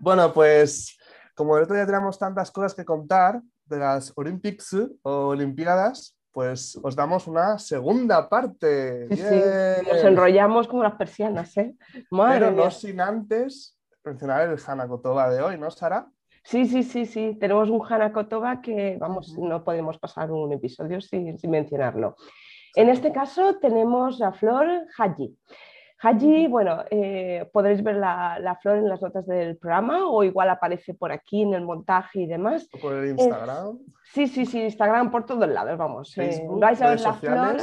Bueno, pues como el otro día tenemos tantas cosas que contar de las Olympics o Olimpiadas, pues os damos una segunda parte. Sí. Nos enrollamos como las persianas, ¿eh? Madre Pero no sin antes mencionar el Hanakotoba de hoy, ¿no, Sara? Sí, sí, sí, sí. Tenemos un Hanakotoba que, vamos, no podemos pasar un episodio sin, sin mencionarlo. En este caso tenemos la flor Haji. Haji, bueno, eh, podréis ver la, flor en las notas del programa o igual aparece por aquí en el montaje y demás. O por el Instagram. sí, sí, sí, Instagram por todos lados, vamos. Eh, vais a ver la flor,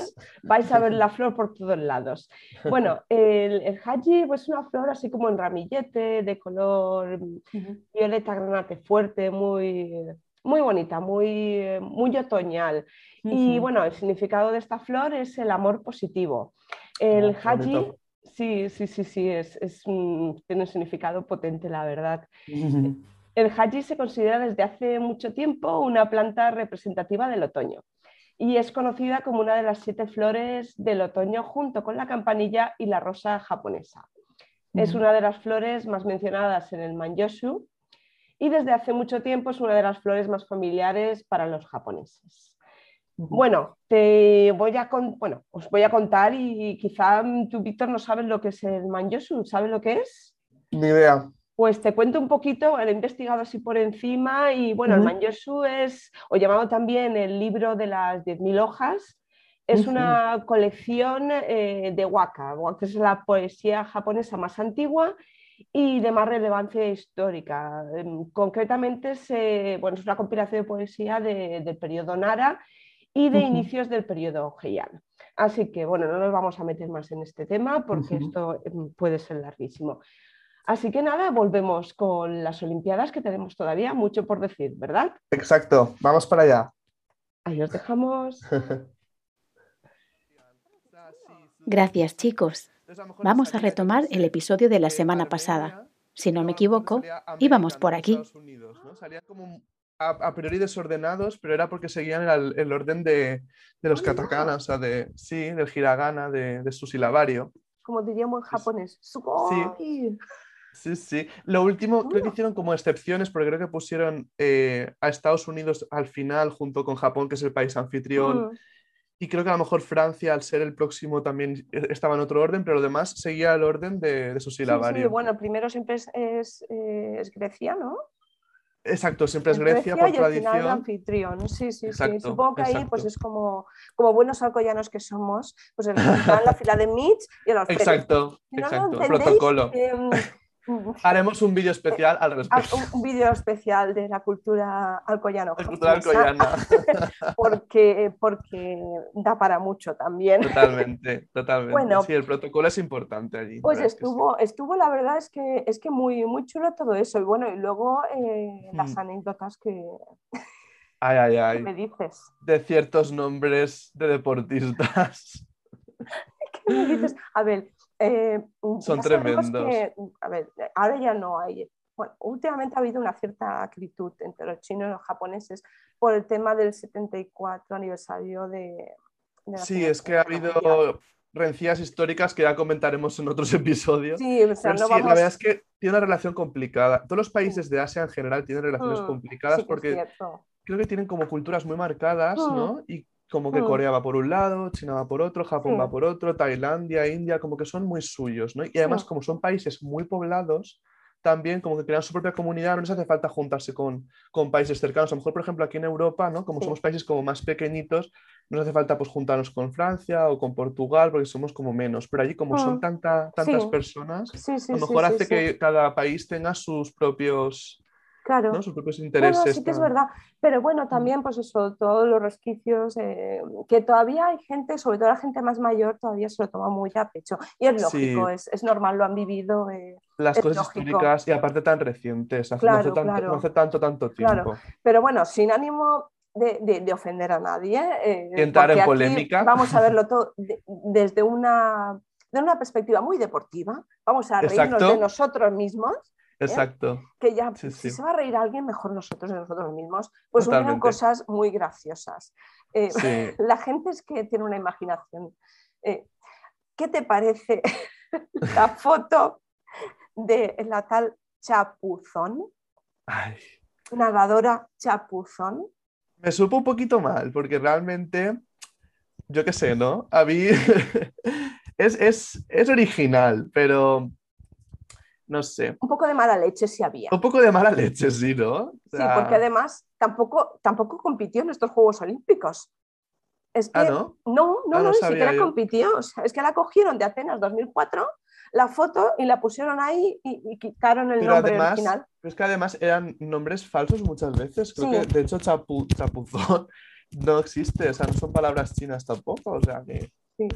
vais a ver la flor por todos lados. Bueno, el, el Haji pues, es una flor así como en ramillete, de color violeta granate fuerte, muy, muy bonita, muy, muy otoñal. Y bueno, el significado de esta flor es el amor positivo. El Haji Sí, sí, sí, sí, es, tiene un significado potente, la verdad. El haji se considera desde hace mucho tiempo una planta representativa del otoño y es conocida como una de las siete flores del otoño junto con la campanilla y la rosa japonesa. Es una de las flores más mencionadas en el Manjoshu y desde hace mucho tiempo es una de las flores más familiares para los japoneses. Bueno, te voy a bueno, os voy a contar y quizá tú, Víctor, no sabes lo que es el manyosu, ¿sabes lo que es? Ni idea. Pues te cuento un poquito, he investigado así por encima y bueno, el manyosu es, o llamado también el libro de las 10.000 hojas, es una colección eh, de waka. Waka es la poesía japonesa más antigua y de más relevancia histórica. Em, concretamente, bueno, es una compilación de poesía del periodo Nara y de inicios del periodo Heian. Así que, bueno, no nos vamos a meter más en este tema porque esto em, puede ser larguísimo. Así que nada, volvemos con las Olimpiadas que tenemos todavía mucho por decir, ¿verdad? Exacto, vamos para allá. Ahí os dejamos. Gracias, chicos. Vamos a retomar el episodio de la semana pasada. Si no me equivoco, íbamos por aquí a, priori desordenados, pero era porque seguían el, orden de, los katakana, o sea, de, sí, del hiragana, de, su silabario. Como diríamos en japonés. Sí. Sí, sí. Lo último, creo que hicieron como excepciones, porque creo que pusieron eh, a Estados Unidos al final, junto con Japón, que es el país anfitrión. Y creo que a lo mejor Francia, al ser el próximo, también estaba en otro orden, pero lo demás seguía el orden de, su silabario. Sí, bueno, primero siempre es, es, eh, es Grecia, ¿no? Exacto, siempre es Grecia, por tradición. El anfitrión, sí, sí, sí. Supongo que ahí pues es como, como buenos alcoyanos que somos, pues en la fila de Mitch y el Exacto, exacto, protocolo. Em, Haremos un vídeo especial al respecto. Ah, un, vídeo especial de la cultura alcoyana. La cultura alcoyana. porque, porque da para mucho también. Totalmente, totalmente. Bueno, sí, el protocolo es importante allí. Pues estuvo, estuvo, la verdad es que es que muy, muy chulo todo eso. Y bueno, y luego eh, las mm. anécdotas que. Ay, ay, ay. me dices? De ciertos nombres de deportistas. ¿Qué me dices? A ver, eh, Son tremendos. a ver, ahora ya no hay. Bueno, últimamente ha habido una cierta acritud entre los chinos y los japoneses por el tema del 74 aniversario de... sí, es que ha habido rencillas históricas que ya comentaremos en otros episodios. Sí, o sea, la verdad es que tiene una relación complicada. Todos los países de Asia en general tienen relaciones mm, complicadas porque creo que tienen como culturas muy marcadas, ¿no? Mm. Y como que mm. Corea va por un lado, China va por otro, Japón va por otro, Tailandia, India, como que son muy suyos, ¿no? Y además, como son países muy poblados, también como que crean su propia comunidad, no les hace falta juntarse con, con países cercanos. A lo mejor, por ejemplo, aquí en Europa, ¿no? Como somos países como más pequeñitos, no nos hace falta pues juntarnos con Francia o con Portugal, porque somos como menos. Pero allí, como son mm. tanta, tantas personas, a lo mejor hace que cada país tenga sus propios Claro. Sus propios intereses. sí que es verdad. Pero bueno, también, pues eso, todos los resquicios, eh, que todavía hay gente, sobre todo la gente más mayor, todavía se lo toma muy a pecho. Y es lógico, es, es, normal, lo han vivido. Eh, Las cosas históricas y aparte tan recientes, no, hace tanto, tanto, tiempo. Pero bueno, sin ánimo de, de, ofender a nadie. Eh, Entrar en polémica. Vamos a verlo todo desde una, de una perspectiva muy deportiva. Vamos a reírnos de nosotros mismos ¿eh? Exacto. Que ya, si se va a reír alguien, mejor nosotros de nosotros mismos. Pues unen cosas muy graciosas. Eh, la gente es que tiene una imaginación. Eh, ¿Qué te parece la foto de la tal chapuzón. Nadadora chapuzón. Me supo un poquito mal, porque realmente, yo qué sé, ¿no? A mí es, es original, pero no sé. Un poco de mala leche sí había. Un poco de mala leche, sí, ¿no? Sí, porque además tampoco, tampoco compitió en estos Juegos Olímpicos. Es ah, que, no? No, no, ah, no, ni siquiera compitió. es que la cogieron de Atenas 2004, la foto y la pusieron ahí y, quitaron el nombre además, original. Pero es que además eran nombres falsos muchas veces. Creo que, de hecho, chapuzón no existe. O sea, no son palabras chinas tampoco. O sea que... Sí.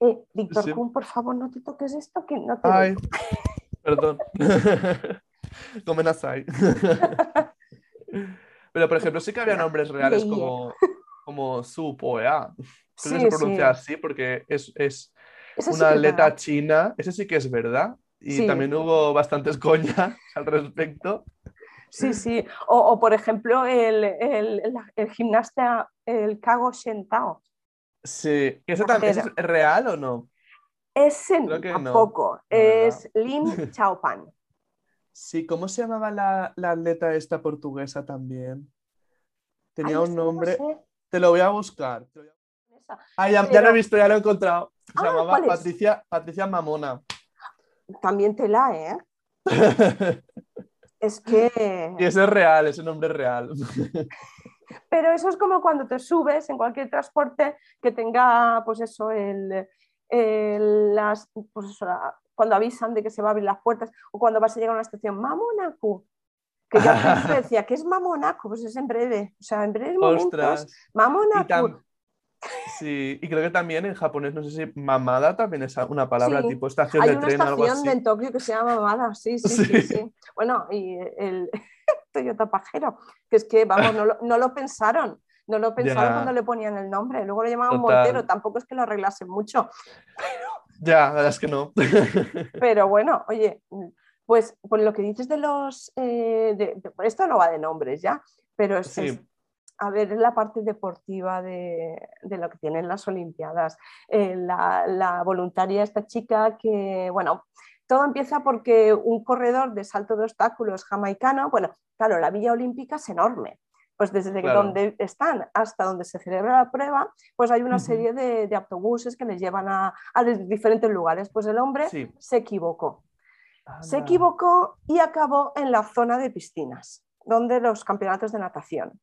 Eh, Víctor Kuhn, por favor, no te toques esto, que no te... Ay. Perdón. Comen asai. Pero, por ejemplo, sí que había nombres reales como, como Su Poea. Creo que se pronuncia así porque es, es una atleta china. Ese sí que es verdad. Y también hubo bastantes coñas al respecto. Sí, sí. O, por ejemplo, el, el, el, gimnasta, el Kago Shentao. Sí. ¿Ese también es real o no? Ese tampoco, es Lin Chaopan. Sí, ¿cómo se llamaba la, atleta esta portuguesa también? Tenía un nombre. Te lo voy a buscar. Ah, ya, lo he visto, ya lo he encontrado. Se ah, llamaba Patricia, Patricia Mamona. También te la, ¿eh? es que. Y ese es real, ese nombre es real. Pero eso es como cuando te subes en cualquier transporte que tenga, pues eso, el, las, pues cuando avisan de que se va a abrir las puertas o cuando vas a llegar a una estación, Mamonaco. Que yo decía, ¿qué es Mamonaco? Pues es en breve, o sea, en breves momentos. Mamonaco. Sí, y creo que también en japonés, no sé si mamada también es una palabra tipo estación de tren. Hay una estación en Tokio que se llama mamada, sí, sí, sí. sí, Bueno, y el Toyota Pajero, que es que, vamos, no lo, no lo pensaron. No lo pensaron cuando le ponían el nombre, luego lo llamaban Montero, tampoco es que lo arreglasen mucho. Ya, la verdad es que no. Pero bueno, oye, pues por lo que dices de los... Eh, esto no va de nombres ya, pero es, a ver, es la parte deportiva de, lo que tienen las Olimpiadas. Eh, la, la, voluntaria, esta chica que, bueno, todo empieza porque un corredor de salto de obstáculos jamaicano, bueno, claro, la Villa Olímpica es enorme, pues desde donde están hasta donde se celebra la prueba, pues hay una serie de, autobuses que les llevan a, diferentes lugares. Pues el hombre se equivocó. Se equivocó y acabó en la zona de piscinas, donde los campeonatos de natación.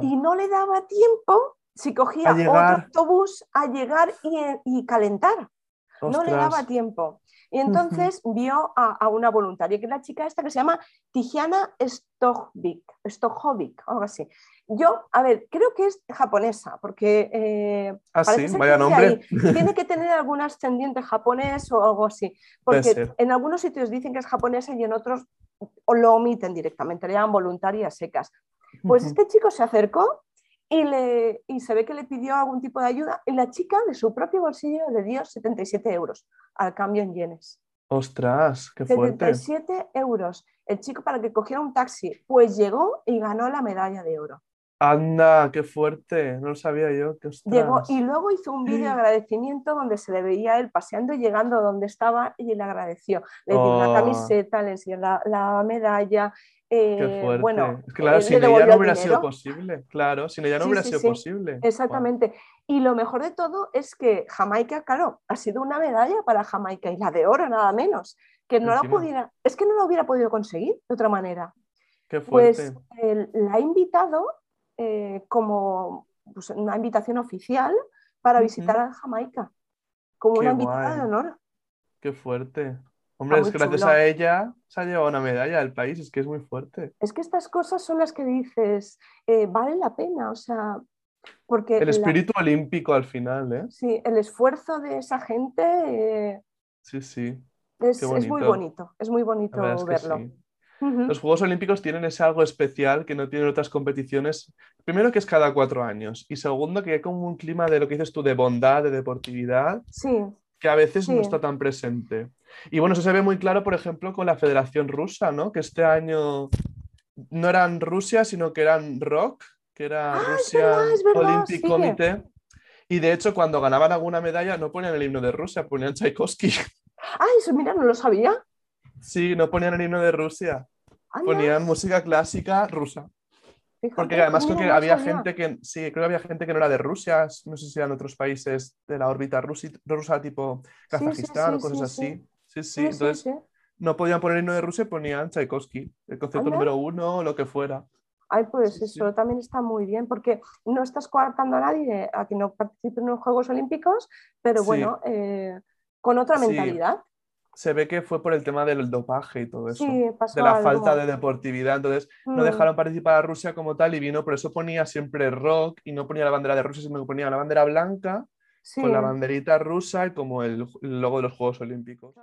Y no le daba tiempo, si cogía otro autobús, a llegar y, calentar. No le daba tiempo. Y entonces vio a, una voluntaria, que es la chica esta que se llama Tiziana Stojovic, algo así. Yo, a ver, creo que es japonesa, porque... Eh, ah, sí, vaya nombre. Tiene que tener algún ascendiente japonés o algo así, porque en algunos sitios dicen que es japonesa y en otros lo omiten directamente, le llaman voluntarias secas. Pues este chico se acercó y, le, y se ve que le pidió algún tipo de ayuda y la chica de su propio bolsillo le dio 77 euros al cambio en yenes. Ostras, qué fuerte. 77 euros. El chico para que cogiera un taxi, pues llegó y ganó la medalla de oro. Anda, qué fuerte, no lo sabía yo. Llegó y luego hizo un vídeo de agradecimiento donde se le veía él paseando y llegando donde estaba y le agradeció. Le dio una oh. camiseta, le enseñó la, la medalla eh, bueno, claro, sin ella no hubiera sido posible. Claro, sin ella no hubiera sido posible. Exactamente. Y lo mejor de todo es que Jamaica, claro, ha sido una medalla para Jamaica y la de oro, nada menos. Que no la pudiera, es que no lo hubiera podido conseguir de otra manera. Qué pues la ha invitado eh, como pues, una invitación oficial para visitar a Jamaica, como una invitada de honor. Qué fuerte. Hombre, es gracias a ella se ha llevado una medalla del país, es que es muy fuerte. Es que estas cosas son las que dices, eh, vale la pena, o sea, porque... El espíritu olímpico al final, ¿eh? Sí, el esfuerzo de esa gente... Eh, sí, sí. Es, muy bonito, es muy bonito verlo. Los Juegos Olímpicos tienen ese algo especial que no tienen otras competiciones. Primero que es cada cuatro años y segundo que hay como un clima de lo que dices tú, de bondad, de deportividad, sí. que a veces no está tan presente. Y bueno, eso se ve muy claro, por ejemplo, con la Federación Rusa, ¿no? Que este año no eran Rusia, sino que eran ROC, que era ah, Rusia Olympic Committee. Y de hecho, cuando ganaban alguna medalla, no ponían el himno de Rusia, ponían Tchaikovsky. Ah, eso, mira, no lo sabía. Sí, no ponían el himno de Rusia. Ponían música clásica rusa. Porque además creo que había gente que sí, creo que había gente que no era de Rusia, no sé si eran otros países de la órbita rusa, tipo Kazajistán o cosas así. Sí, sí, entonces no podían poner el himno de Rusia, ponían Tchaikovsky, el concepto número uno o lo que fuera. Ay, pues eso también está muy bien, porque no estás coartando a nadie a que no participe en los Juegos Olímpicos, pero bueno, eh, con otra mentalidad. Se ve que fue por el tema del dopaje y todo eso, de la falta de deportividad, entonces no mm. dejaron participar a Rusia como tal y vino, por eso ponía siempre rock y no ponía la bandera de Rusia, sino que ponía la bandera blanca con la banderita rusa y como el logo de los Juegos Olímpicos.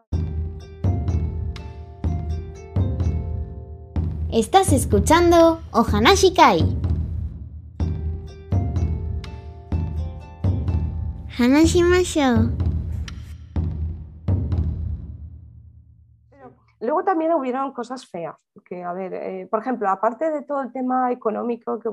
Estás escuchando Ohanashi Kai. Hanashimashou. Luego también hubieron cosas feas, que a ver, eh, por ejemplo, aparte de todo el tema económico que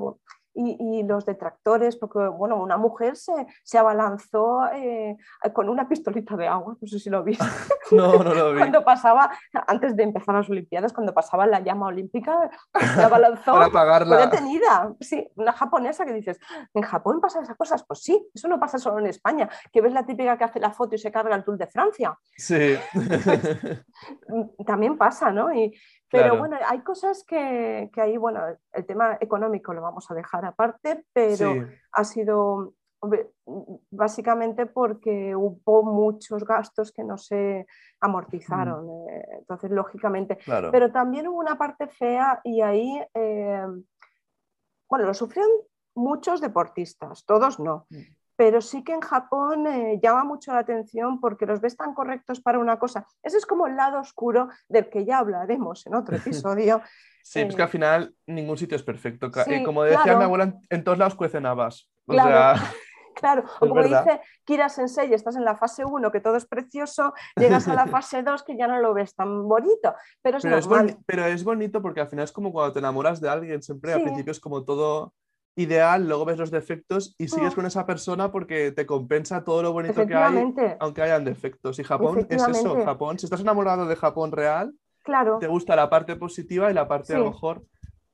y, los detractores, porque bueno, una mujer se, se abalanzó eh, con una pistolita de agua, no sé si lo viste. No, no lo vi. cuando pasaba, antes de empezar las Olimpiadas, cuando pasaba la llama olímpica, se abalanzó. Para apagarla. Detenida. Sí, una japonesa que dices, ¿en Japón pasan esas cosas? Pues sí, eso no pasa solo en España, que ves la típica que hace la foto y se carga el Tour de Francia. Sí. también pasa, ¿no? Y, pero bueno, hay cosas que, que, ahí, bueno, el tema económico lo vamos a dejar aparte, pero ha sido básicamente porque hubo muchos gastos que no se amortizaron. Mm. Eh, entonces, lógicamente. Pero también hubo una parte fea y ahí, eh, bueno, lo sufrieron muchos deportistas, todos no. Pero sí que en Japón eh, llama mucho la atención porque los ves tan correctos para una cosa. Ese es como el lado oscuro del que ya hablaremos en otro episodio. sí, es que al final ningún sitio es perfecto. Eh, como decía mi abuela, en todos lados cuecen habas. O claro. Sea... Claro, o como dice Kira Sensei, estás en la fase 1, que todo es precioso, llegas a la fase 2, que ya no lo ves tan bonito. Pero es, pero es, bonito porque al final es como cuando te enamoras de alguien, siempre al principio es como todo ideal, luego ves los defectos y sigues mm. con esa persona porque te compensa todo lo bonito que hay, aunque hayan defectos. Y Japón es eso, Japón, si estás enamorado de Japón real, claro. te gusta la parte positiva y la parte a lo mejor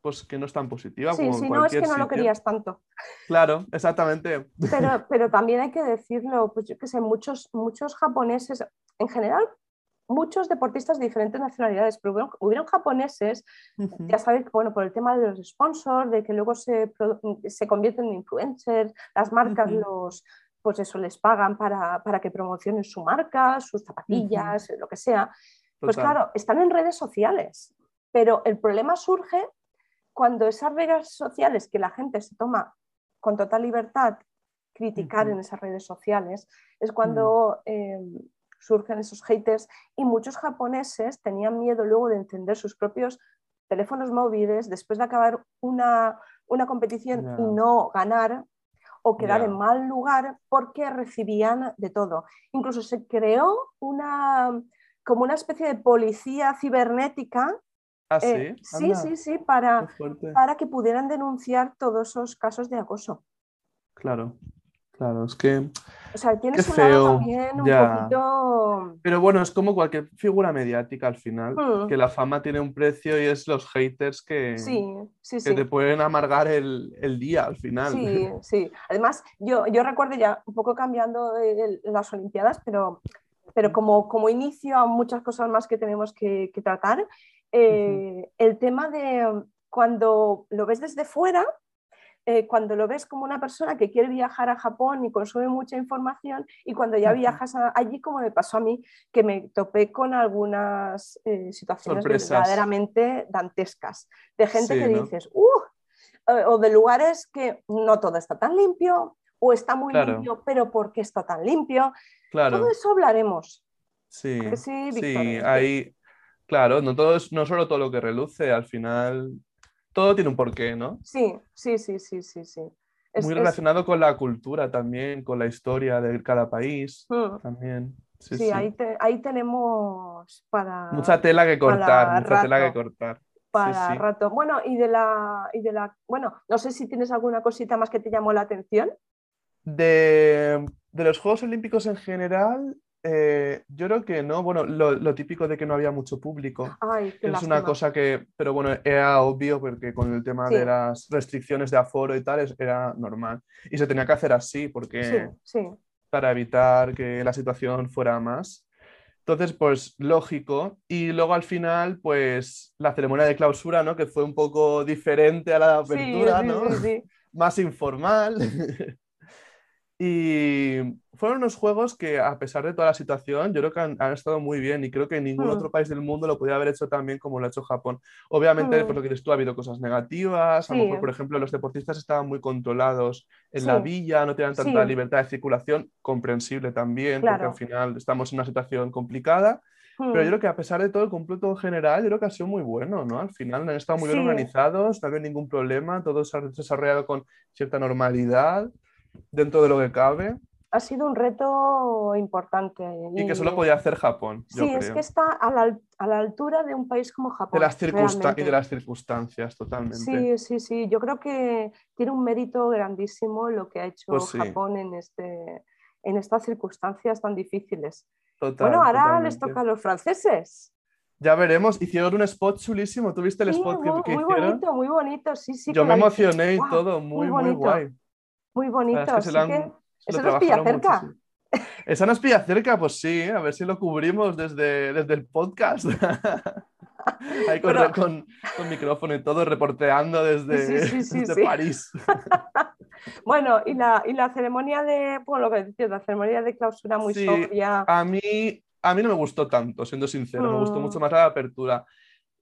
pues que no es tan positiva. Sí, si no es que no lo querías tanto. Claro, exactamente. Pero, pero también hay que decirlo, pues yo que sé, muchos, muchos japoneses, en general, muchos deportistas de diferentes nacionalidades, pero hubieron, japoneses, ya sabéis, bueno, por el tema de los sponsors, de que luego se, se convierten en influencers, las marcas los, pues eso, les pagan para, que promocionen su marca, sus zapatillas, lo que sea. Pues claro, están en redes sociales, pero el problema surge cuando esas redes sociales que la gente se toma con total libertad criticar en esas redes sociales, es cuando mm. em, surgen esos haters y muchos japoneses tenían miedo luego de encender sus propios teléfonos móviles después de acabar una, competición y no ganar o quedar en mal lugar porque recibían de todo. Incluso se creó una como una especie de policía cibernética. ¿Ah, sí? sí, sí, sí, para, para que pudieran denunciar todos esos casos de acoso. Claro. Claro, es que. O sea, tienes un también un poquito. Pero bueno, es como cualquier figura mediática al final, hmm. que la fama tiene un precio y es los haters que, sí, sí, que te pueden amargar el, día al final. Sí, sí. Además, yo, yo recuerdo ya un poco cambiando las Olimpiadas, pero, pero como, como inicio a muchas cosas más que tenemos que, tratar, eh, el tema de cuando lo ves desde fuera eh, cuando lo ves como una persona que quiere viajar a Japón y consume mucha información y cuando ya viajas allí, como me pasó a mí, que me topé con algunas eh, situaciones verdaderamente dantescas, de gente que dices, ¡uh! o de lugares que no todo está tan limpio o está muy limpio, pero ¿por qué está tan limpio? Claro. Todo eso hablaremos. Sí, sí, sí, hay, claro, no, todo es, no solo todo lo que reluce, al final todo tiene un porqué, ¿no? Sí, sí, sí, sí, sí, sí. Muy relacionado con la cultura también, con la historia de cada país mm. también. Sí, Ahí, ahí, tenemos para... Mucha tela que cortar, mucha tela que cortar. Para rato. Bueno, y de, la, y de la... Bueno, no sé si tienes alguna cosita más que te llamó la atención. De, de los Juegos Olímpicos en general, Eh, yo creo que no, bueno, lo, típico de que no había mucho público. es una cosa que, pero bueno, era obvio porque con el tema de las restricciones de aforo y tal era normal. Y se tenía que hacer así porque para evitar que la situación fuera más. Entonces, pues lógico. Y luego al final, pues la ceremonia de clausura, ¿no? Que fue un poco diferente a la apertura, ¿no? Más informal. Y fueron unos juegos que, a pesar de toda la situación, yo creo que han, estado muy bien y creo que ningún hmm. otro país del mundo lo podía haber hecho tan bien como lo ha hecho Japón. Obviamente, por lo que dices tú, ha habido cosas negativas. A lo mejor, por ejemplo, los deportistas estaban muy controlados en la villa, no tenían tanta libertad de circulación, comprensible también, porque al final estamos en una situación complicada. Pero yo hmm. creo que a pesar de todo, el completo general, yo creo que ha sido muy bueno, ¿no? Al final han estado muy bien organizados, no ha habido ningún problema, todo se ha desarrollado con cierta normalidad dentro de lo que cabe. Ha sido un reto importante. Y, que solo podía hacer Japón. Sí, es que está a la, a la, altura de un país como Japón. De las y de las circunstancias, totalmente. Sí, sí, sí. Yo creo que tiene un mérito grandísimo lo que ha hecho pues Japón en, este, en estas circunstancias tan difíciles. bueno, ahora les toca a los franceses. Ya veremos, hicieron un spot chulísimo. ¿Tuviste el spot que, hicieron? Muy bonito, muy bonito, sí, sí. Yo me emocioné y todo, muy, muy, muy guay. Muy bonito. Es que, que... ¿Eso nos pilla cerca? ¿Esa nos pilla cerca? Pues sí, a ver si lo cubrimos desde, desde el podcast. Ahí con, con, con, micrófono y todo, reporteando desde, desde París. bueno, y la, y la ceremonia de, bueno, lo que decía, la ceremonia de clausura muy sobria. A mí, a mí no me gustó tanto, siendo sincero, me gustó mm. mucho más la apertura.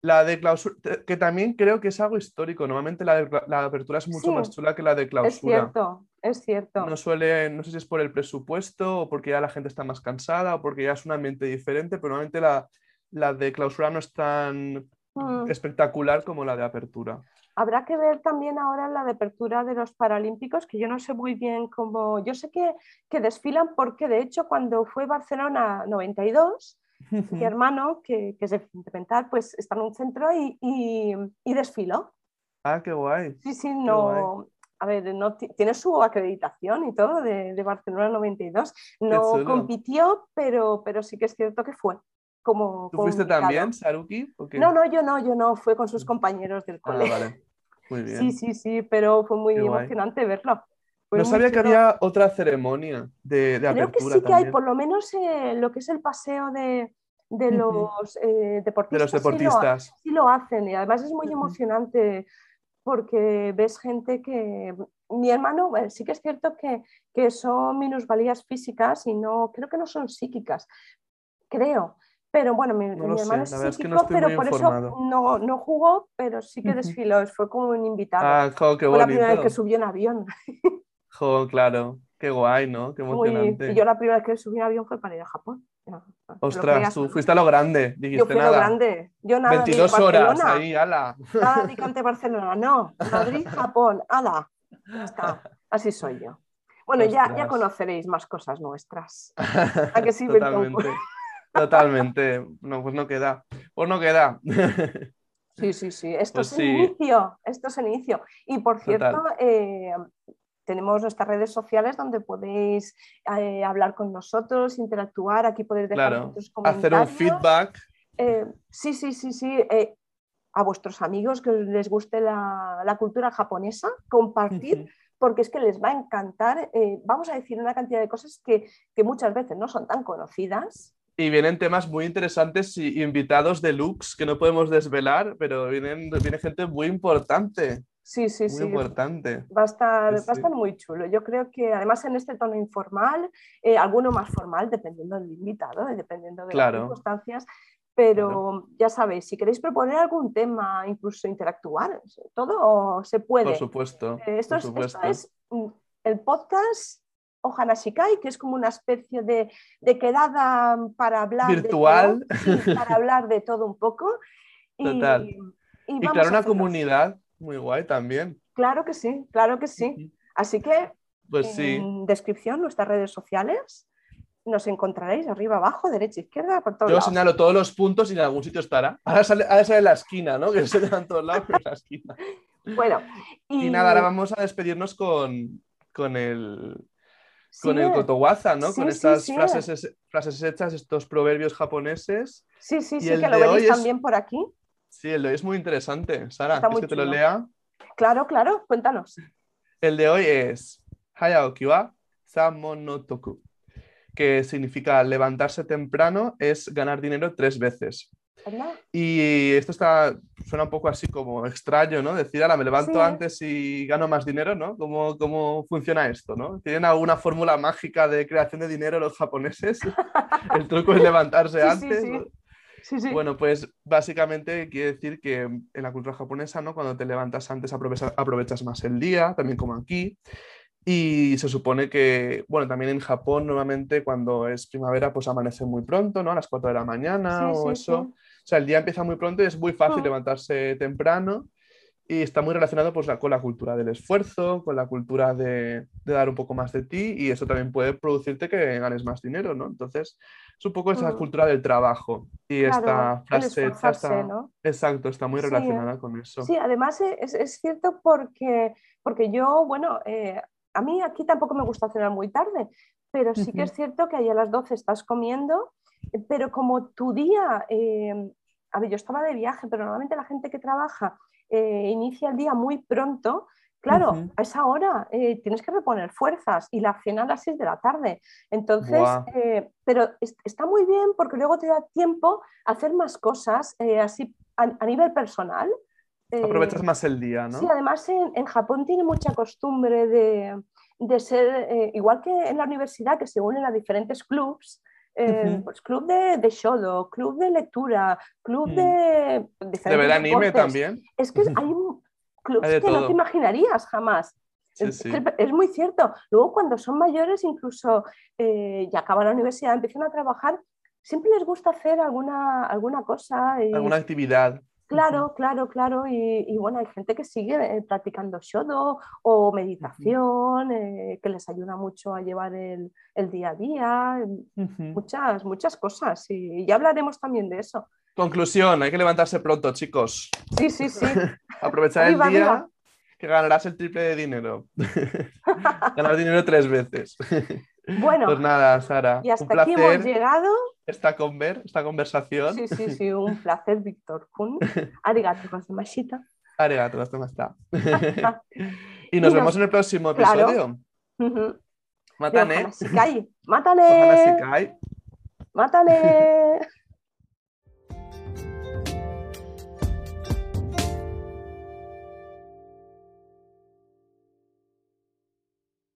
La de clausura, que también creo que es algo histórico. Normalmente la, de, la apertura es mucho más chula que la de clausura. Es cierto, es cierto. No suele, no sé si es por el presupuesto o porque ya la gente está más cansada o porque ya es un ambiente diferente, pero normalmente la, la de clausura no es tan mm. espectacular como la de apertura. Habrá que ver también ahora la de apertura de los Paralímpicos, que yo no sé muy bien cómo. Yo sé que, que desfilan porque, de hecho, cuando fue Barcelona 92, mi hermano, que, que, es de fundamental, pues está en un centro y, y, desfiló. Ah, qué guay. Sí, sí, no. A ver, no, tiene su acreditación y todo de, de Barcelona 92. No compitió, pero, pero sí que es cierto que fue. Como, ¿Tú fuiste también, Saruki? No, no, yo no, yo no, fue con sus mm. compañeros del ah, colegio. Muy bien. Sí, sí, sí, pero fue muy emocionante verlo no sabía que había otra ceremonia de, de Creo que sí que hay, por lo menos eh, lo que es el paseo de, de los, eh, deportistas. De los deportistas. Sí lo, hacen y además es muy emocionante porque ves gente que... Mi hermano, sí que es cierto que, que son minusvalías físicas y no, creo que no son psíquicas, creo. Pero bueno, mi, hermano es psíquico, pero por eso no, no, jugó, pero sí que desfiló, fue como un invitado. Ah, qué Fue la primera vez que subió en avión. claro. Qué guay, ¿no? Qué emocionante. y yo la primera vez que subí avión fue para ir a Japón. Ostras, tú fuiste a lo grande, dijiste yo fui nada. A lo grande. Yo nada 22 horas ahí, ala. Nada Alicante, Barcelona, no. Madrid, Japón, ala. Ya está. Así soy yo. Bueno, ya, ya conoceréis más cosas nuestras. ¿A que sí, Totalmente. Totalmente. No, pues no queda. Pues no queda. Sí, sí, sí. Esto pues es el inicio. Esto es el inicio. Y por cierto, eh, tenemos nuestras redes sociales donde podéis eh, hablar con nosotros, interactuar, aquí podéis dejar claro, comentarios. Hacer un feedback. Eh, sí, sí, sí, sí. Eh, a vuestros amigos que les guste la, cultura japonesa, compartir, porque es que les va a encantar. vamos a decir una cantidad de cosas que, que, muchas veces no son tan conocidas. Y vienen temas muy interesantes y invitados de looks que no podemos desvelar, pero vienen, viene gente muy importante. Sí, sí, muy importante. Va a, estar, va a estar muy chulo. Yo creo que además en este tono informal, eh, alguno más formal, dependiendo del invitado, eh, dependiendo de las circunstancias, pero ya sabéis, si queréis proponer algún tema, incluso interactuar, todo se puede. Por supuesto. Eh, esto, Es, mm, el podcast Ohana Shikai, que es como una especie de, de quedada para hablar. Virtual. De para hablar de todo un poco. Total. Y, y, claro, una comunidad muy guay también. Claro que sí, claro que sí. Así que pues en descripción nuestras redes sociales nos encontraréis arriba, abajo, derecha, izquierda, por todos Yo señalo todos los puntos y en algún sitio estará. Ahora sale, ahora la esquina, ¿no? Que se dan todos lados en la esquina. Bueno. Y... nada, ahora vamos a despedirnos con, con el, con el kotowaza, ¿no? con estas frases, frases hechas, estos proverbios japoneses. Sí, sí, sí, que lo veis también por aquí. Sí, el de hoy es muy interesante. Sara, ¿quieres que te lo lea? Claro, claro, cuéntanos. El de hoy es Hayaoki wa Samonotoku, que significa levantarse temprano es ganar dinero tres veces. Y esto está, suena un poco así como extraño, ¿no? Decir, ahora me levanto antes y gano más dinero, ¿no? ¿Cómo, ¿Cómo, funciona esto, no? ¿Tienen alguna fórmula mágica de creación de dinero los japoneses? El truco es levantarse antes. Sí, sí. Bueno, pues básicamente quiere decir que en la cultura japonesa, ¿no? Cuando te levantas antes aprovechas, aprovechas más el día, también como aquí. Y se supone que, bueno, también en Japón normalmente cuando es primavera pues amanece muy pronto, ¿no? A las 4 de la mañana o eso. O sea, el día empieza muy pronto y es muy fácil levantarse temprano y está muy relacionado pues, con la cultura del esfuerzo, con la cultura de, de, dar un poco más de ti y eso también puede producirte que ganes más dinero, ¿no? Entonces, es un poco esa mm. cultura del trabajo y esta frase está, ¿no? exacto, está muy relacionada con eso. Sí, además es, es, cierto porque, porque yo, bueno, eh, a mí aquí tampoco me gusta cenar muy tarde, pero sí que es cierto que ahí a las 12 estás comiendo, pero como tu día, eh, a ver, yo estaba de viaje, pero normalmente la gente que trabaja eh, inicia el día muy pronto, claro, a esa hora eh, tienes que reponer fuerzas y la cena a las 6 de la tarde. Entonces, pero está muy bien porque luego te da tiempo a hacer más cosas así a nivel personal. Aprovechas más el día, ¿no? Sí, además en, Japón tiene mucha costumbre de, de ser, eh, igual que en la universidad, que se unen a diferentes clubs, eh, pues club de, de, shodo, club de lectura, club de... Mm. ¿De ver anime también? Es que hay clubs que no te imaginarías jamás. es, muy cierto. Luego cuando son mayores, incluso eh, ya acaban la universidad, empiezan a trabajar, siempre les gusta hacer alguna, alguna cosa. Alguna actividad. Claro, claro, claro. Y, bueno, hay gente que sigue eh, practicando shodo o meditación, eh, que les ayuda mucho a llevar el, día a día, muchas, muchas cosas. Y ya hablaremos también de eso. Conclusión, hay que levantarse pronto, chicos. Sí, sí, sí. Aprovechar el día que ganarás el triple de dinero. Ganar dinero tres veces. Bueno, pues nada, Sara. Y hasta aquí hemos llegado. Esta, conver, esta conversación. Sí, sí, sí, un placer, Víctor Kun. Arigato gozaimashita. Arigato gozaimashita. y nos vemos en el próximo episodio. Claro. Mátane. Mátane. Mátane.